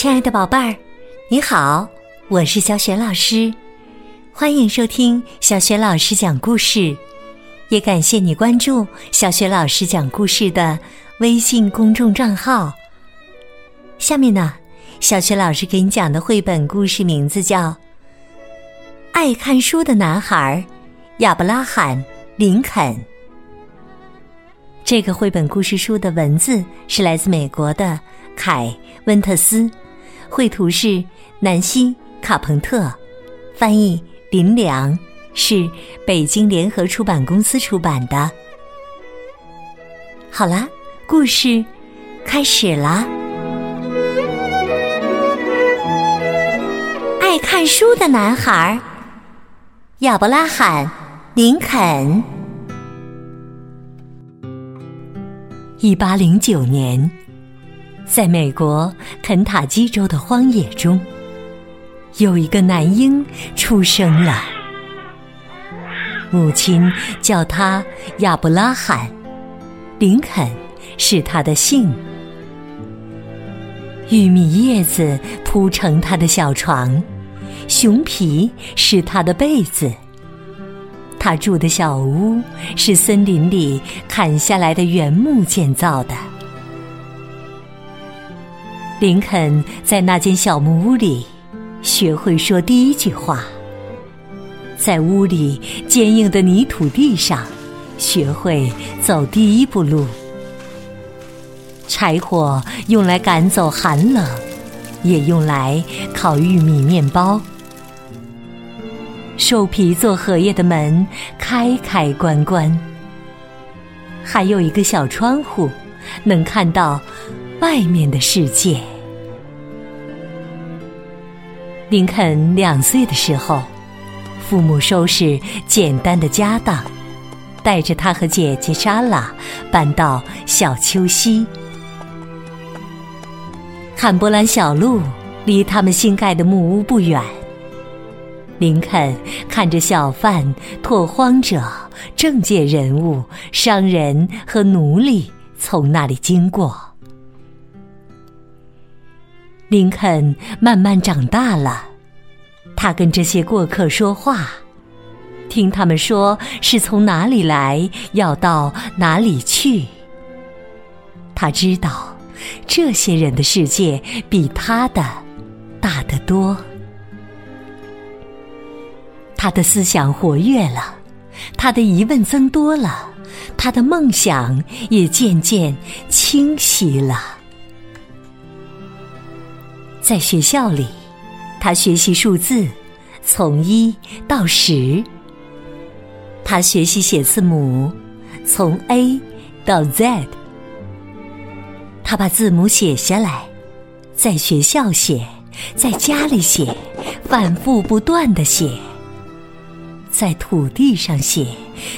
亲爱的宝贝儿，你好，我是小雪老师，欢迎收听小雪老师讲故事，也感谢你关注小雪老师讲故事的微信公众账号。下面呢，小雪老师给你讲的绘本故事名字叫《爱看书的男孩亚伯拉罕·林肯》。这个绘本故事书的文字是来自美国的凯·温特斯，绘图是南希·卡彭特，翻译林良，是北京联合出版公司出版的。好啦，故事开始啦！爱看书的男孩亚伯拉罕·林肯。一八零九年，在美国肯塔基州的荒野中，有一个男婴出生了。母亲叫他亚伯拉罕，林肯是他的姓。玉米叶子铺成他的小床，熊皮是他的被子。他住的小屋是森林里砍下来的原木建造的。林肯在那间小木屋里学会说第一句话，在屋里坚硬的泥土地上学会走第一步路。柴火用来赶走寒冷，也用来烤玉米面包。兽皮做荷叶的门开开关关，还有一个小窗户，能看到外面的世界。林肯两岁的时候，父母收拾简单的家当，带着他和姐姐莎拉搬到小丘西。坎伯兰小路离他们新盖的木屋不远。林肯看着小贩、拓荒者、政界人物、商人和奴隶从那里经过。林肯慢慢长大了，他跟这些过客说话，听他们说是从哪里来，要到哪里去。他知道，这些人的世界比他的大得多。他的思想活跃了，他的疑问增多了，他的梦想也渐渐清晰了。在学校里，他学习数字，从一到十；他学习写字母，从 A 到 Z。他把字母写下来，在学校写，在家里写，反复不断的写。在土地上写，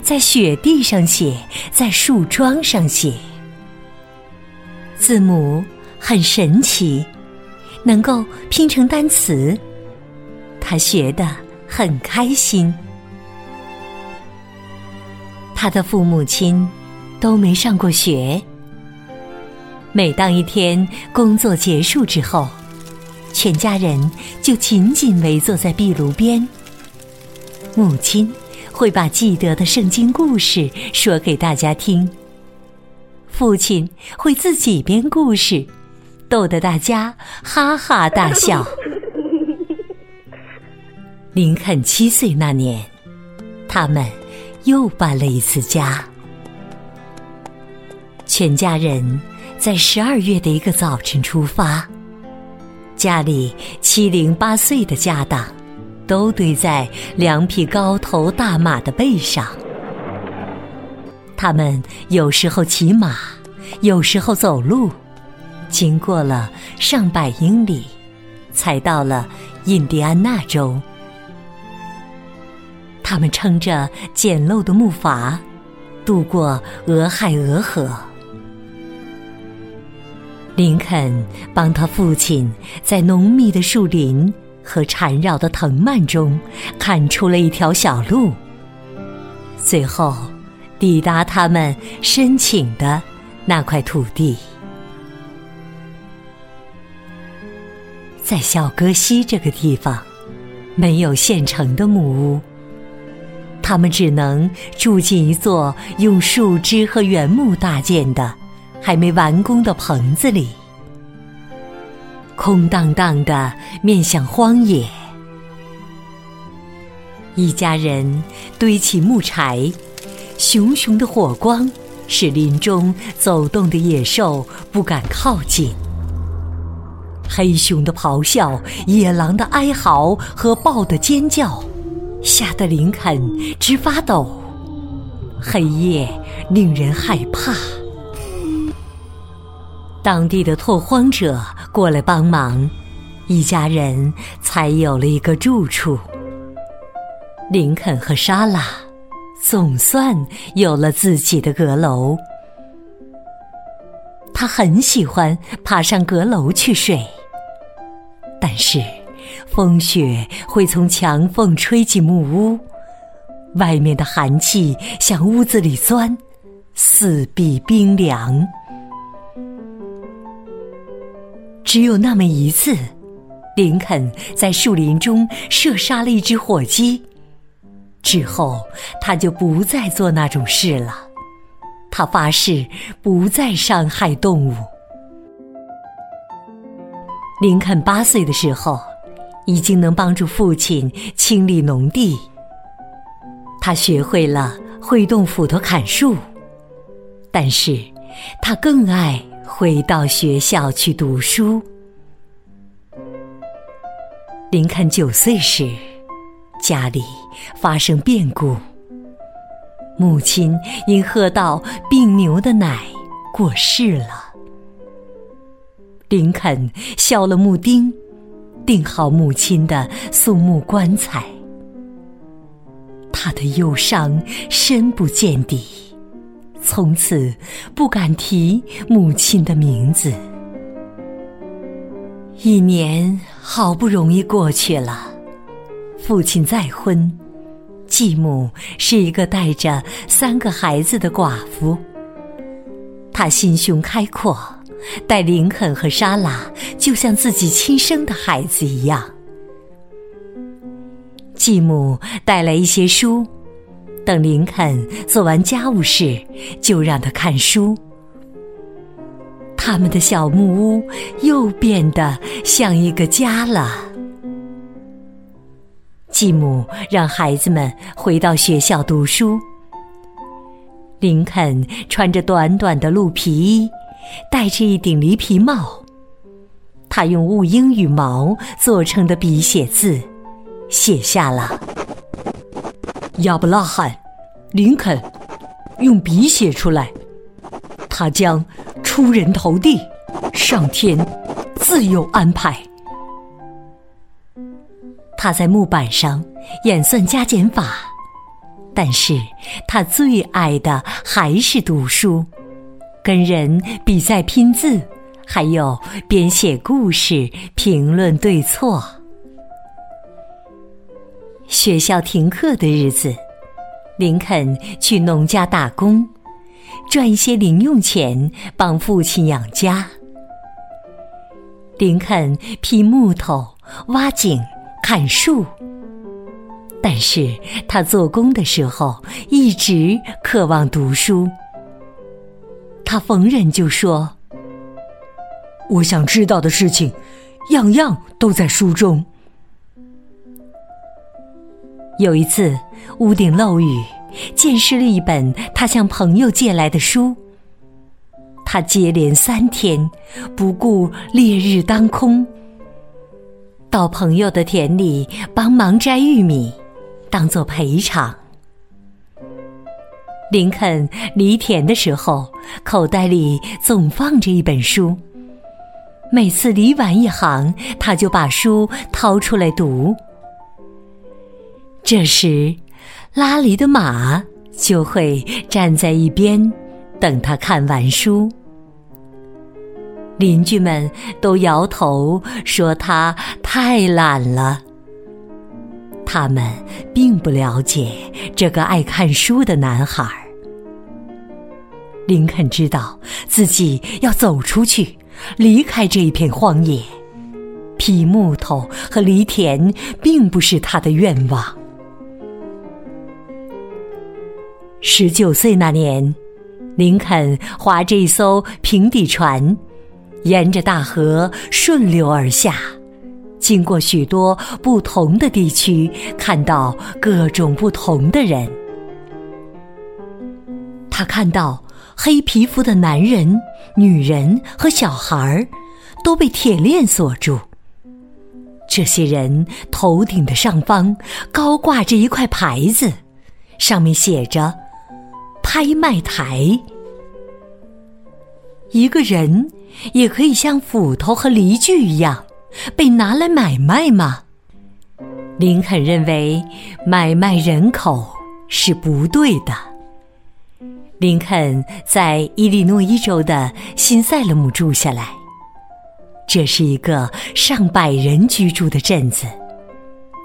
在雪地上写，在树桩上写。字母很神奇，能够拼成单词。他学得很开心。他的父母亲都没上过学。每当一天工作结束之后，全家人就紧紧围坐在壁炉边。母亲会把记得的圣经故事说给大家听，父亲会自己编故事，逗得大家哈哈大笑。林肯七岁那年，他们又搬了一次家，全家人在十二月的一个早晨出发，家里七零八碎的家当。都堆在两匹高头大马的背上。他们有时候骑马，有时候走路，经过了上百英里，才到了印第安纳州。他们撑着简陋的木筏，渡过俄亥俄河。林肯帮他父亲在浓密的树林。和缠绕的藤蔓中，看出了一条小路。最后，抵达他们申请的那块土地。在小戈西这个地方，没有现成的木屋，他们只能住进一座用树枝和原木搭建的、还没完工的棚子里，空荡荡的，面向荒野。一家人堆起木柴，熊熊的火光使林中走动的野兽不敢靠近。黑熊的咆哮、野狼的哀嚎和豹的尖叫，吓得林肯直发抖。黑夜令人害怕。当地的拓荒者过来帮忙，一家人才有了一个住处。林肯和莎拉总算有了自己的阁楼。他很喜欢爬上阁楼去睡，但是风雪会从墙缝吹进木屋，外面的寒气向屋子里钻，四壁冰凉。只有那么一次，林肯在树林中射杀了一只火鸡。之后，他就不再做那种事了。他发誓不再伤害动物。林肯八岁的时候，已经能帮助父亲清理农地。他学会了挥动斧头砍树，但是他更爱回到学校去读书。林肯九岁时。家里发生变故，母亲因喝到病牛的奶过世了。林肯削了木钉，钉好母亲的松木棺材。他的忧伤深不见底，从此不敢提母亲的名字。一年好不容易过去了。父亲再婚，继母是一个带着三个孩子的寡妇。他心胸开阔，待林肯和莎拉就像自己亲生的孩子一样。继母带来一些书，等林肯做完家务事，就让他看书。他们的小木屋又变得像一个家了。继母让孩子们回到学校读书。林肯穿着短短的鹿皮衣，戴着一顶驴皮帽。他用雾鹰羽毛做成的笔写字，写下了：“亚伯拉罕·林肯用笔写出来，他将出人头地，上天自有安排。”他在木板上演算加减法，但是他最爱的还是读书，跟人比赛拼字，还有编写故事、评论对错。学校停课的日子，林肯去农家打工，赚一些零用钱帮父亲养家。林肯劈木头、挖井。砍树，但是他做工的时候一直渴望读书。他逢人就说：“我想知道的事情，样样都在书中。”有一次屋顶漏雨，溅湿了一本他向朋友借来的书。他接连三天不顾烈日当空。到朋友的田里帮忙摘玉米，当做赔偿。林肯犁田的时候，口袋里总放着一本书。每次犁完一行，他就把书掏出来读。这时，拉犁的马就会站在一边，等他看完书。邻居们都摇头说他太懒了。他们并不了解这个爱看书的男孩。林肯知道自己要走出去，离开这一片荒野，劈木头和犁田并不是他的愿望。十九岁那年，林肯划着一艘平底船，沿着大河顺流而下，经过许多不同的地区，看到各种不同的人。他看到黑皮肤的男人、女人和小孩儿都被铁链锁住。这些人头顶的上方高挂着一块牌子，上面写着“拍卖台”。一个人也可以像斧头和犁具一样被拿来买卖吗？林肯认为买卖人口是不对的。林肯在伊利诺伊州的新塞勒姆住下来，这是一个上百人居住的镇子。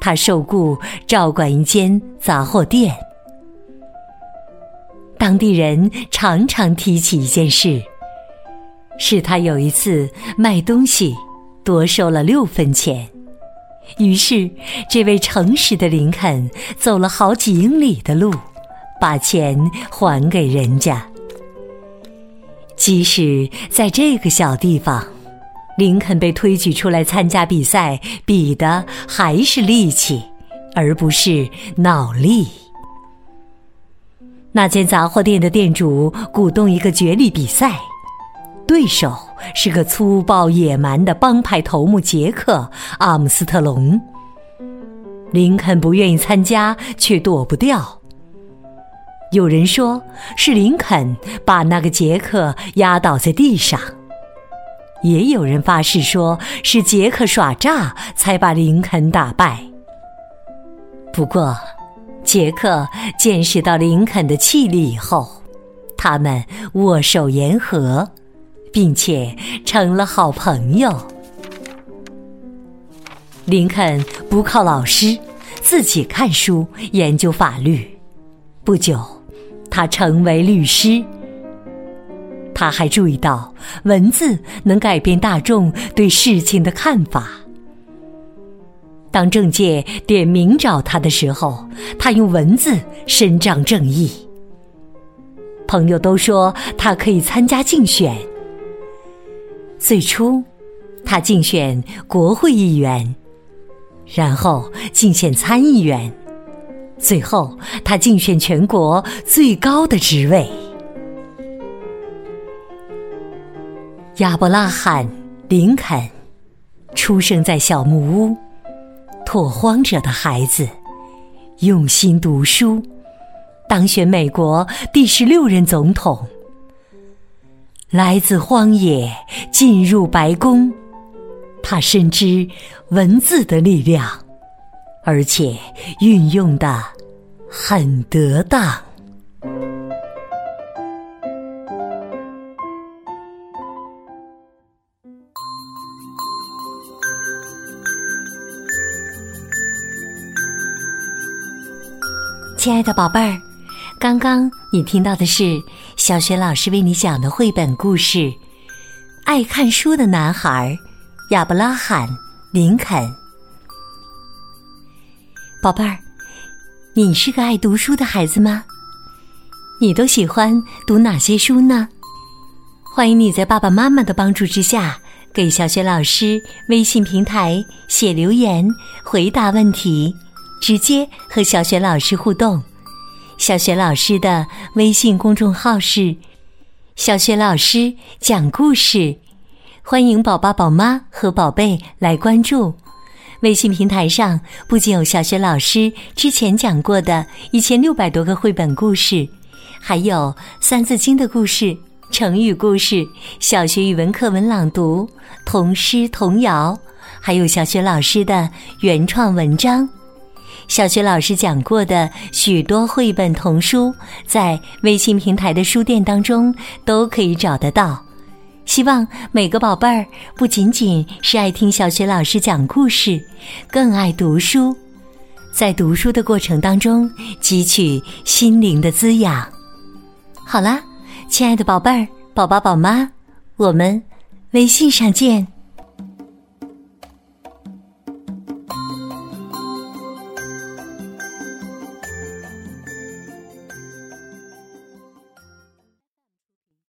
他受雇照管一间杂货店。当地人常常提起一件事，是他有一次卖东西多收了六分钱，于是这位诚实的林肯走了好几英里的路。把钱还给人家。即使在这个小地方，林肯被推举出来参加比赛，比的还是力气，而不是脑力。那间杂货店的店主鼓动一个角力比赛，对手是个粗暴野蛮的帮派头目杰克·阿姆斯特隆。林肯不愿意参加，却躲不掉。有人说是林肯把那个杰克压倒在地上，也有人发誓说是杰克耍诈才把林肯打败。不过，杰克见识到林肯的气力以后，他们握手言和，并且成了好朋友。林肯不靠老师，自己看书研究法律，不久。他成为律师。他还注意到文字能改变大众对事情的看法。当政界点名找他的时候，他用文字伸张正义。朋友都说他可以参加竞选。最初，他竞选国会议员，然后竞选参议员。最后，他竞选全国最高的职位。亚伯拉罕·林肯出生在小木屋，拓荒者的孩子，用心读书，当选美国第十六任总统。来自荒野，进入白宫，他深知文字的力量，而且运用的。很得当，亲爱的宝贝儿，刚刚你听到的是小学老师为你讲的绘本故事《爱看书的男孩》亚伯拉罕·林肯。宝贝儿。你是个爱读书的孩子吗？你都喜欢读哪些书呢？欢迎你在爸爸妈妈的帮助之下，给小雪老师微信平台写留言，回答问题，直接和小雪老师互动。小雪老师的微信公众号是“小雪老师讲故事”，欢迎宝宝、宝妈和宝贝来关注。微信平台上不仅有小学老师之前讲过的一千六百多个绘本故事，还有《三字经》的故事、成语故事、小学语文课文朗读、童诗童谣，还有小学老师的原创文章。小学老师讲过的许多绘本童书，在微信平台的书店当中都可以找得到。希望每个宝贝儿不仅仅是爱听小学老师讲故事，更爱读书，在读书的过程当中汲取心灵的滋养。好啦，亲爱的宝贝儿、宝宝、宝妈，我们微信上见。